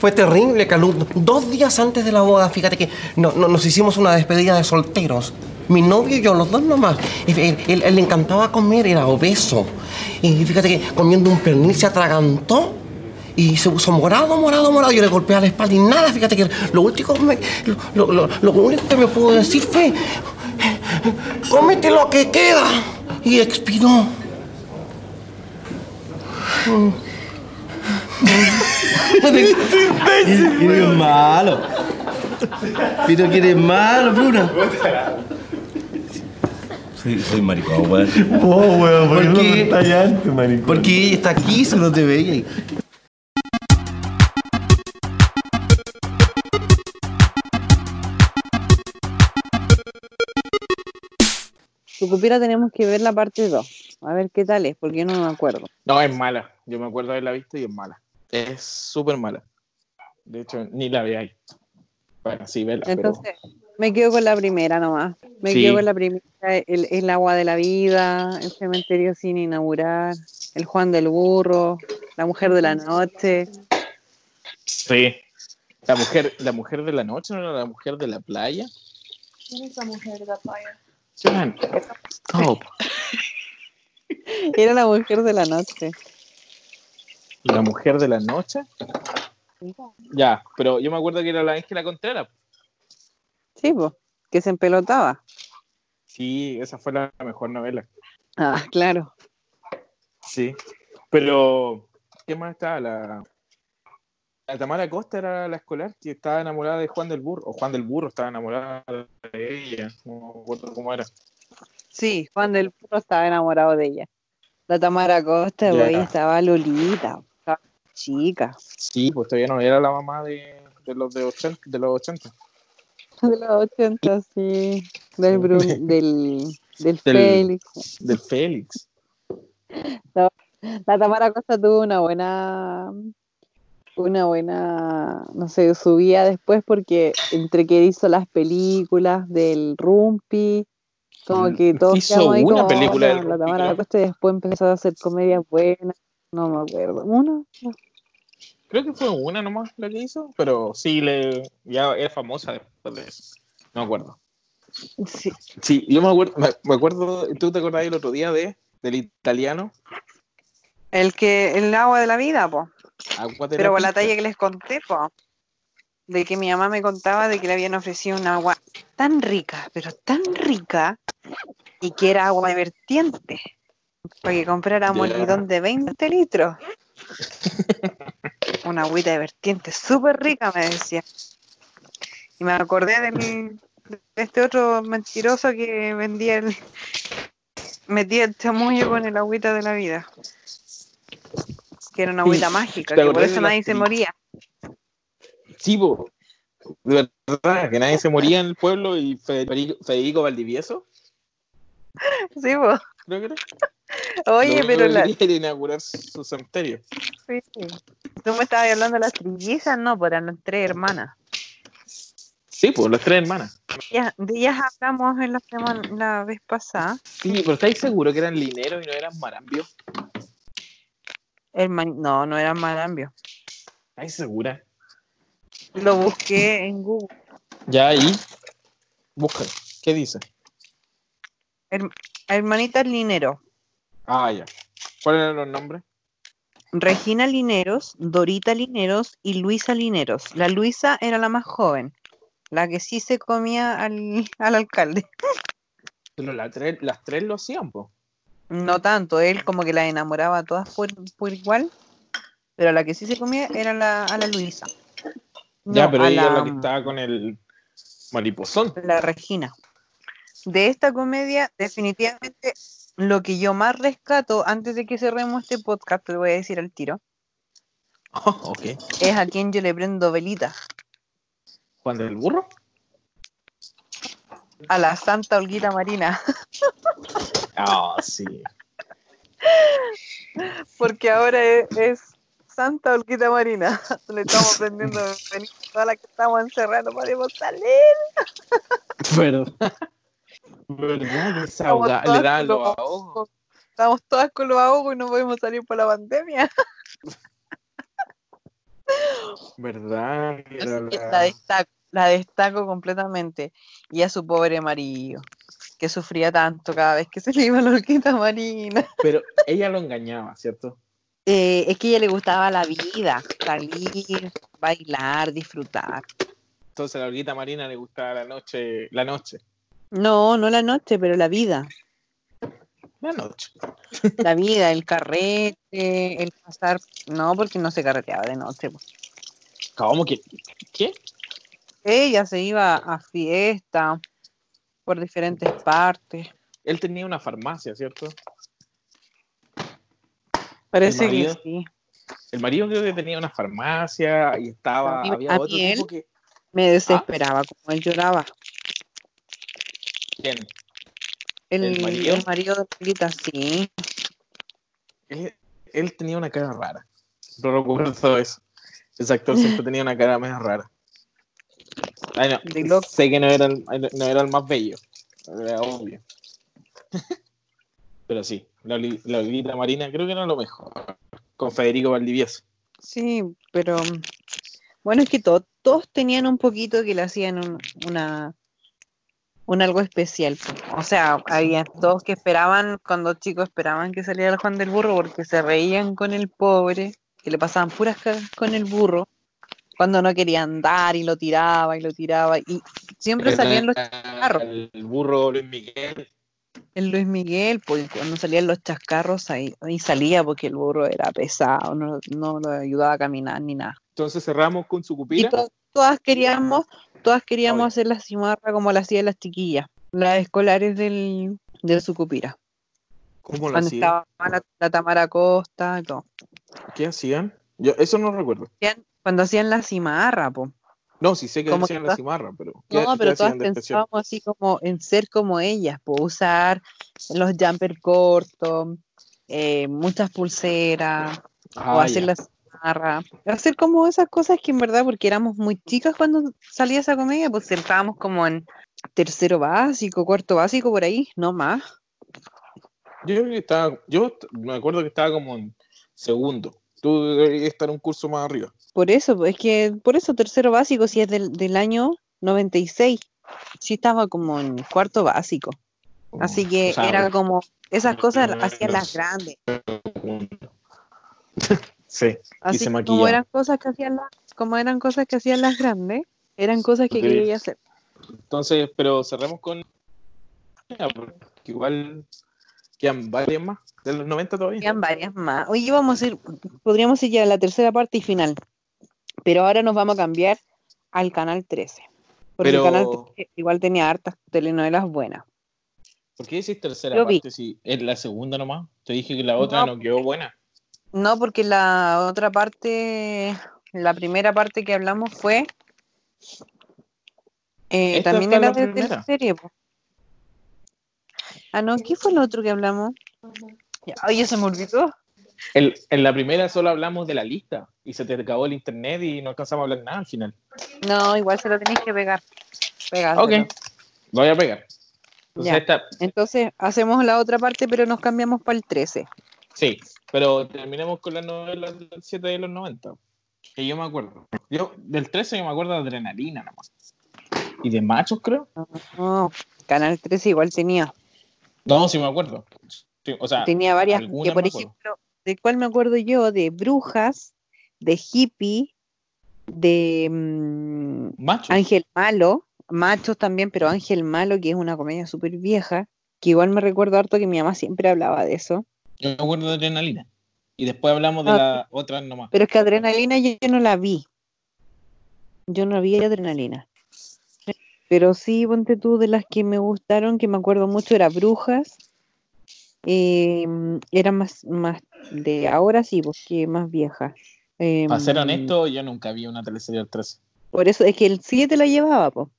Fue terrible, Calú. Dos días antes de la boda, fíjate que no- no- nos hicimos una despedida de solteros. Mi novio y yo, los dos nomás. Él, le encantaba comer, era obeso. Y fíjate que comiendo un pernil se atragantó y se puso morado, morado, morado. Yo le golpeé la espalda y nada, fíjate que lo único que me pudo decir fue, cómete lo que queda. Y expiró. Eres malo. Pero que eres malo, Bruno. Soy, soy maricón, weón. Oh, weón, ¿por qué no contáis antes, maricón? Porque ella está aquí, se no te veía. ahí. Sucupira tenemos que ver la parte 2. A ver qué tal es, porque yo no me acuerdo. No, es mala. Yo me acuerdo de haberla visto y es mala. Es súper mala. De hecho, ni la veáis. Bueno, sí, vela, pero... Entonces, me quedo con la primera nomás. Me Sí. quedo con la primera, el, el agua de la vida, el cementerio sin inaugurar, el Juan del Burro, la mujer de la noche. Sí. La mujer, la mujer de la noche, ¿no era la mujer de la playa? ¿Quién es la mujer de la playa? Joan. Oh, Era la mujer de la noche. La mujer de la noche. Ya, pero yo me acuerdo que era la Ángela Contreras. Sí, pues, que se empelotaba. Sí, esa fue la mejor novela. Ah, claro. Sí. Pero, ¿qué más estaba? La, la Tamara Costa era la escolar que estaba enamorada de Juan del Burro. O Juan del Burro estaba enamorada de ella. No me acuerdo cómo era. Sí, Juan del Burro estaba enamorado de ella. La Tamara Costa, güey, estaba Lolita, chica. Sí, pues todavía no era la mamá de, de los de 80, de los 80. De los 80, sí. Del, Bru- del, del Del- Félix. Del Félix. La Tamara Costa tuvo una buena, una buena, no sé, subía después porque entre que hizo las películas del Rumpi, como que todos Mm, Hizo ahí una como, película "Oh, del la Rumpi, Tamara. Costa y después empezó a hacer comedias buenas, no me acuerdo. ¿Una? Creo que fue una nomás la que hizo, pero sí, le, ya era famosa después de eso. No me acuerdo. Sí. Sí, yo me acuerdo, me, me acuerdo, ¿tú te acordás el otro día de, del italiano? El que, el agua de la vida, po. Agua Pero con la talla que les conté, po, de que mi mamá me contaba de que le habían ofrecido un agua tan rica, pero tan rica, y que era agua de vertiente, para que compráramos Ya. el bidón de 20 litros. Una agüita de vertiente súper rica, me decía. Y me acordé del, de este otro mentiroso que vendía el. metía el chamullo con el agüita de la vida. Que era una agüita mágica, ¿te que por eso nadie se moría. Sí, po. De verdad, que nadie se moría en el pueblo y Federico, Federico Valdivieso, Sí, po. creo que era. Oye, pero la, inaugurar su cementerio. sí. tú me estabas hablando de las trillizas, no, por las tres hermanas. Sí, pues las tres hermanas. Ya, de ellas hablamos en la vez pasada. Sí, pero ¿estáis seguros que eran lineros y no eran marambios? Man- no, no eran marambio. ¿Estáis segura? Lo busqué en Google. Ya ahí. Busca. ¿Qué dice? Hermanitas Linero. Ah, ya. ¿Cuáles eran los nombres? Regina Lineros, Dorita Lineros y Luisa Lineros. La Luisa era la más joven, la que sí se comía al, al alcalde. Pero las tres, las tres lo hacían, po. No tanto, él como que las enamoraba a todas por, por igual, pero la que sí se comía era la, a la Luisa. ya, pero ella la, la que estaba con el mariposón. la Regina. De esta comedia, definitivamente, lo que yo más rescato, antes de que cerremos este podcast, te lo voy a decir al tiro, Oh, ok. es a quien yo le prendo velita. ¿Juan del Burro? A la Santa Olguita Marina. Ah, sí. Porque ahora es, es Santa Olguita Marina. Le estamos prendiendo velita a todas las que estamos encerradas, no podemos salir. ¿Verdad? ¿Verdad? Esa Estamos ahoga- todas le da con los ahogos. Estamos todas con los ahogos y no podemos salir por la pandemia. ¿Verdad? La- la, destaco, la destaco completamente. Y a su pobre marido, que sufría tanto cada vez que se le iba la orquesta marina. Pero ella lo engañaba, ¿cierto? Eh, es que a ella le gustaba la vida, salir, bailar, disfrutar. Entonces a la Olguita Marina le gustaba la noche, la noche, No, no la noche, pero la vida. la noche. La vida, el carrete, el pasar. No, porque no se carreteaba de noche. po. ¿Cómo que? ¿Qué? Ella se iba a fiesta por diferentes partes. Él tenía una farmacia, ¿cierto? Parece que sí. El marido creo que tenía una farmacia y estaba, A mí- había a otro mí él- que... Me desesperaba como él lloraba. ¿Quién? El, ¿El marido? el marido de Olguita, sí. Él, él tenía una cara rara. No recuerdo todo eso. Ese actor siempre tenía una cara más rara. Ay, no, sé que no era, el, no era el más bello. Era obvio. Pero sí, la, la Olguita Marina creo que era lo mejor. Con Federico Valdivieso. Sí, pero mm, bueno, es que to- todos tenían un poquito que le hacían un, una un algo especial. O sea, había todos que esperaban, cuando chicos esperaban que saliera el Juan del Burro porque se reían con el pobre, que le pasaban puras cagas con el burro, cuando no quería andar y lo tiraba y lo tiraba. Y siempre salían los chascarros. El burro Luis Miguel. El Luis Miguel, pues cuando salían los chascarros ahí, ahí salía porque el burro era pesado, no, no lo ayudaba a caminar ni nada. Entonces cerramos con su Y cupira. to- todas queríamos, todas queríamos hacer la cimarra como la hacían las chiquillas, las escolares del, del Sucupira. ¿Cómo Cuando hacían? estaba la, la Tamara Costa y todo. ¿Qué hacían? Yo eso no recuerdo. Hacían- Cuando hacían la cimarra, po. No, sí sé que Como hacían que la cimarra, pero ¿qué, No, pero todas pensábamos así como en ser como ellas, po, usar los jumper cortos, eh, muchas pulseras, o Ah, hacer ya. la hacer como esas cosas que en verdad, porque éramos muy chicas cuando salía esa comedia, pues estábamos como en tercero básico, cuarto básico, por ahí, no más. Yo que estaba, yo me acuerdo que estaba como en segundo. Tú deberías estar un curso más arriba. Por eso, es que, por eso tercero básico, si es del, del año 96, sí estaba como en cuarto básico. Así que O sea, era como, esas cosas hacían las es- grandes. Sí, Así se como eran cosas que hacían las, como eran cosas que hacían las grandes, eran cosas que quería hacer. Entonces, pero cerremos con. Igual quedan varias más de los 90 todavía. Quedan varias más. Hoy vamos a ir, podríamos ir ya a la tercera parte y final. Pero ahora nos vamos a cambiar al canal 13. Porque Pero- el canal 13 igual tenía hartas telenovelas buenas. ¿Por qué decís tercera Yo vi. parte si es la segunda nomás? Te dije que la otra No. no, quedó buena. No, porque la otra parte, la primera parte que hablamos fue. eh, también era de, la serie. po. Ah, no, ¿qué fue lo otro que hablamos? Ya, Oye, se me olvidó. El- en la primera solo hablamos de la lista y se te acabó el internet y no alcanzamos a hablar nada al final. No, igual se lo tenéis que pegar. Pegárselo. Ok, lo voy a pegar. Entonces, Ya. esta, Entonces, hacemos la otra parte, pero nos cambiamos para el 13. Sí, pero terminemos con las novelas del 7 de los 90. Que yo me acuerdo. Yo, del 13 yo me acuerdo de Adrenalina nomás. Y de Machos, creo. No, Canal 13 igual tenía. No, sí me acuerdo. Sí, o sea, Tenía varias. Que por ejemplo, ¿de cuál me acuerdo yo? De Brujas, de Hippie, de mm. Ángel Malo, Machos también, pero Ángel Malo, que es una comedia súper vieja, que igual me recuerdo harto que mi mamá siempre hablaba de eso. Yo me acuerdo de Adrenalina. Y después hablamos de Ah, la otra nomás. Pero es que Adrenalina yo, yo no la vi. Yo no vi Adrenalina. Pero sí, ponte tú, de las que me gustaron, que me acuerdo mucho, era Brujas. Eh, era más, más de ahora sí, porque más vieja. Eh, Para ser honesto, yo nunca vi una teleserie del 13. Por eso es que el 7 la llevaba, po.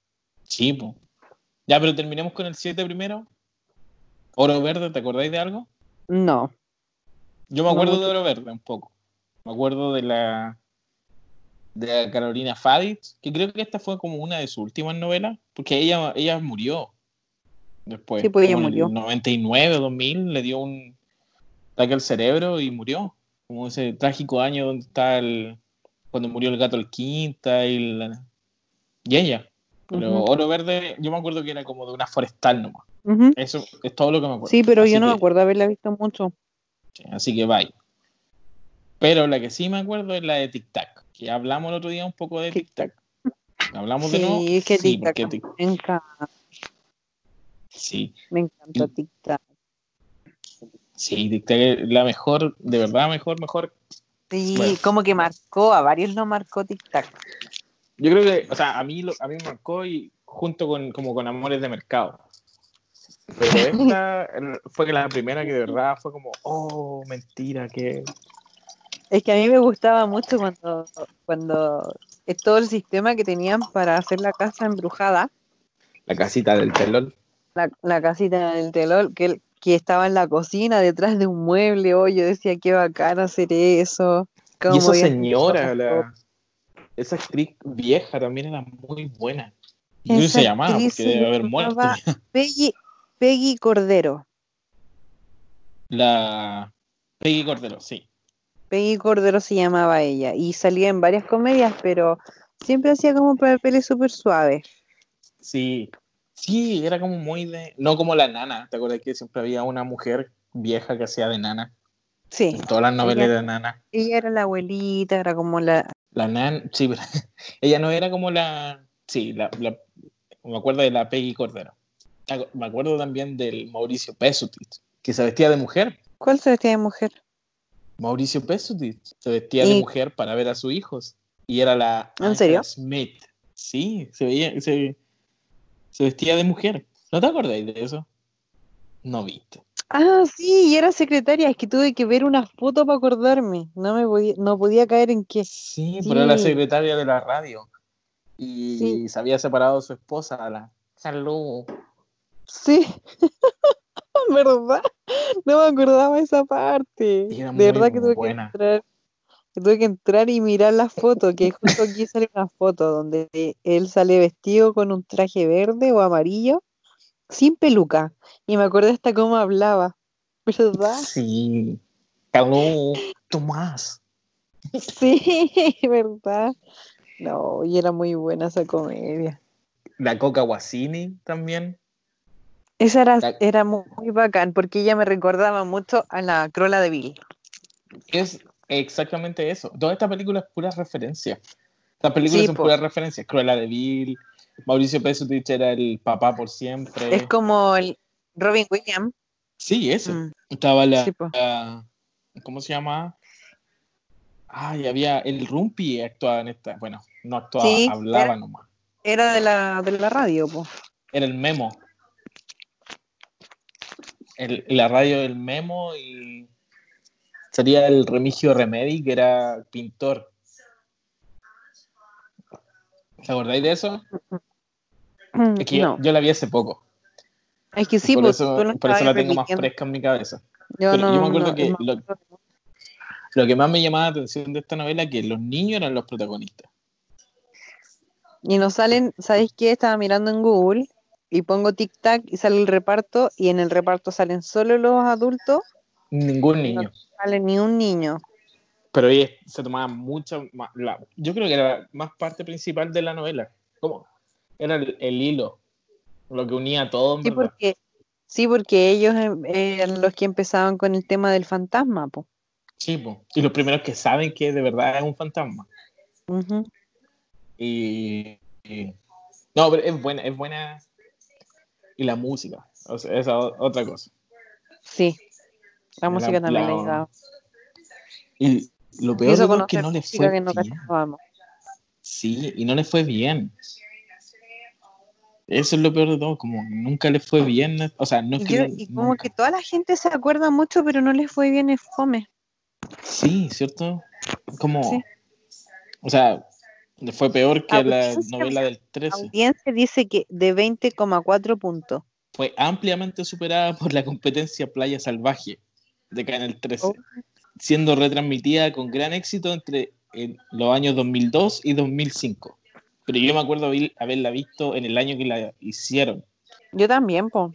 Sí, po. Ya, pero terminemos con el 7 primero. Oro Verde, ¿te acordáis de algo? No. Yo me acuerdo de Oro Verde un poco. Me acuerdo de la de la Carolina Faditz, que creo que esta fue como una de sus últimas novelas, porque ella, ella murió después. Sí, pues ella como en el murió. 99 o 2000 le dio un ataque al cerebro y murió. Como ese trágico año donde está el, cuando murió el gato el quinta y, la- y ella. Pero. Oro Verde, yo me acuerdo que era como de una forestal nomás. Eso es todo lo que me acuerdo. Sí, pero Así yo no me acuerdo haberla visto mucho. sí, Así que bye. Pero la que sí me acuerdo es la de Tic Tac. Que hablamos el otro día un poco de Tic Tac. Hablamos de nuevo. Sí, es que Sí, Tic Tac Tic- me encanta, sí, me encanta Tic Tac. sí, Tic Tac es la mejor, de verdad mejor, mejor. Sí, Bueno. como que marcó, a varios lo marcó Tic Tac. Yo creo que, o sea, a mí, lo- a mí me marcó y junto con, como con Amores de Mercado. Pero esta fue que la primera que de verdad fue como, oh, mentira, que... Es que a mí me gustaba mucho cuando, cuando es todo el sistema que tenían para hacer la casa embrujada, La casita del telón. la, la casita del telón, que, que estaba en la cocina detrás de un mueble. Oh, yo decía, qué bacán hacer eso. cómo Y esa señora, la, esa actriz vieja también era muy buena. Y ¿Cómo Esa se llamaba? Porque debe haber muerto. Peggy, Peggy Cordero. La Peggy Cordero, sí. Peggy Cordero se llamaba ella y salía en varias comedias, pero siempre hacía como papeles súper suaves. Sí, sí, era como muy de... No como la nana, ¿te acuerdas que siempre había una mujer vieja que hacía de nana? Sí, En todas las novelas Ella- de nana. ella era la abuelita, era como la... La nan, sí, pero ella no era como la... Sí, la, la- me acuerdo de la Peggy Cordero. Me acuerdo también del Mauricio Pesutit, que se vestía de mujer. ¿Cuál se vestía de mujer? Mauricio Pesutit se vestía de mujer para ver a sus hijos. Y era la ¿En Angela serio? Smith. Sí, se veía, se, se vestía de mujer. ¿No te acordáis de eso? No viste. Ah, sí, y era secretaria, es que tuve que ver una foto para acordarme. No me podía, no podía caer en qué. Sí, pero era la secretaria de la radio. Y Sí. se había separado de su esposa, la Salud. Sí, ¿verdad? No me acordaba esa parte. Era De verdad que tuve buena. que entrar, que tuve que entrar y mirar la foto, que justo aquí sale una foto donde él sale vestido con un traje verde o amarillo, sin peluca. Y me acordé hasta cómo hablaba, ¿verdad? Sí. Salud, Tomás. Sí, ¿verdad? No, y era muy buena esa comedia. La Coca Guasini también. Esa era, La- era muy, muy bacán porque ella me recordaba mucho a la Crola de Bill. Es exactamente eso. Toda esta película es pura referencia. Las películas Sí, son po. puras referencias. Cruella de Vil, Mauricio Pesutich era el papá por siempre. Es como el Robin Williams. Sí, ese. Mm, Estaba la, Sí, po. la- ¿Cómo se llama? Ay, había el Rumpi actuaba en esta. Bueno, no actuaba, Sí, hablaba era- nomás. Era de la, de la radio, po. Era el Memo. El, la radio del Memo y sería el Remigio Remedi, que era pintor. ¿Te acordáis de eso? Es que yo- No, yo, la vi hace poco. es que sí, por pues eso, por eso la tengo más fresca en mi cabeza. Yo no, yo me acuerdo no, que no lo- que más me llamaba la atención de esta novela es que los niños eran los protagonistas. Y nos salen, ¿sabéis qué? Estaba mirando en Google y pongo tic tac y sale el reparto y en el reparto salen solo los adultos, Ningún niño. no sale ni un niño. Pero ella se tomaba mucha más. la- yo creo que era más parte principal de la novela. ¿Cómo? Era el, el hilo. Lo que unía a todo. Sí, porque, sí, porque ellos em, eran los que empezaban con el tema del fantasma, po. Sí, po. Y los primeros que saben que de verdad es un fantasma. Y, y- no, pero es buena, es buena. Y la música, o sea, esa otra cosa. Sí, la La- música también la- le ayudaba. Y lo peor hizo de todo es que no le música fue que no bien. cachábamos. Sí, y no le fue bien. Eso es lo peor de todo, como nunca le fue bien. O sea, no es Y, que yo- no- y como nunca. que toda la gente se acuerda mucho, pero no les fue bien el fome. Sí, ¿cierto? Como, Sí. o sea, le fue peor que la Audiencia- novela del La 13. audiencia dice que de 20,4 puntos. Fue ampliamente superada por la competencia Playa Salvaje de Canal 13, Oh. siendo retransmitida con gran éxito entre los años 2002 y 2005. Pero yo me acuerdo haber- haberla visto en el año que la hicieron. Yo también, po.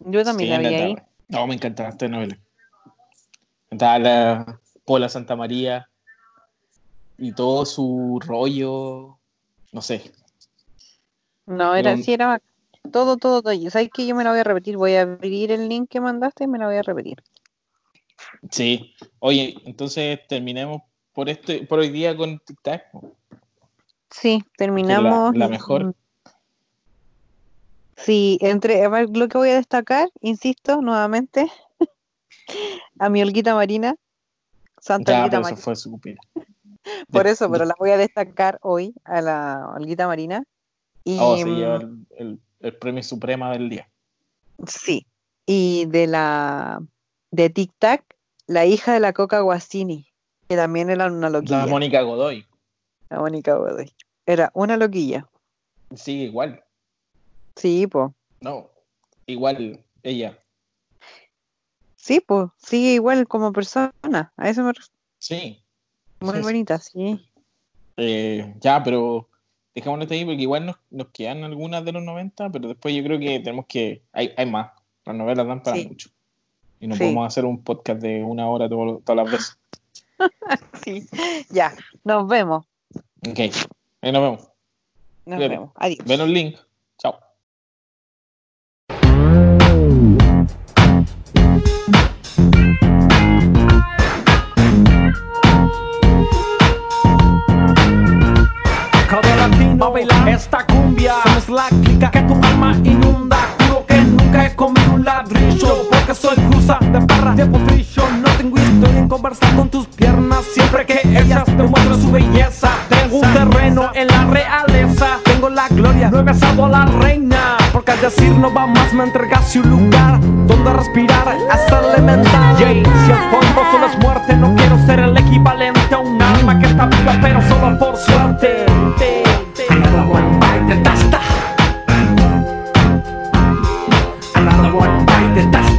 Yo también Sí, la vi la- ahí. No, me encantaba esta novela. Me encantaba la Pola Santa María. Y todo su rollo, no sé. No, era, Pero- sí, era bacán. todo, todo, todo. ¿Sabes que Yo me la voy a repetir. Voy a abrir el link que mandaste y me la voy a repetir. Sí. Oye, entonces terminemos por este, por hoy día con Tic Tac. Sí, terminamos. la mejor. Sí, entre, a ver, lo que voy a destacar, insisto, nuevamente, a mi Olguita Marina, Santa Ya, Olguita pero eso Marina. fue súper. Por de- eso, de- pero la voy a destacar hoy a la Olguita Marina. Y, Oh, se lleva mm, el, el- el premio suprema del día. sí, y de la de Tic Tac, la hija de la Coca Guasini, que también era una loquilla. La Mónica Godoy. La Mónica Godoy. Era una loquilla. Sí, igual. Sí, pues. No, igual ella. Sí, pues, sigue igual como persona. A eso me refiero. Sí. Muy Sí. bonita, sí. Eh, ya, pero dejémoslo ahí porque igual nos, nos quedan algunas de los 90, pero después yo creo que tenemos que. Hay, hay más. Las novelas dan para Sí. mucho. Y no Sí. podemos hacer un podcast de una hora todo- todas las veces. Sí. Ya, nos vemos. Ok. Ahí nos vemos. Nos vemos. Adiós. Ven el link. Latino esta cumbia. Somos la clica que tu alma inunda. Juro que nunca he comido un ladrillo Porque soy cruza de barra de potrillo No tengo historia en conversar con tus piernas. Siempre que ellas te muestran su belleza Tengo un terreno en la realeza. Tengo la gloria, no he besado a la reina Porque al decir no va más me entregaste un lugar Donde respirar. Hasta elemental. Yay, Si el fondo one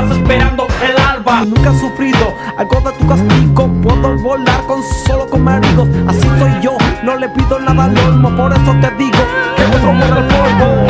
partidas esperando el alba. Nunca he sufrido algo de tu castigo. Puedo volar con solo con maridos. Así soy yo, no le pido nada al olmo. Por eso te digo que vuestro mundo el polvo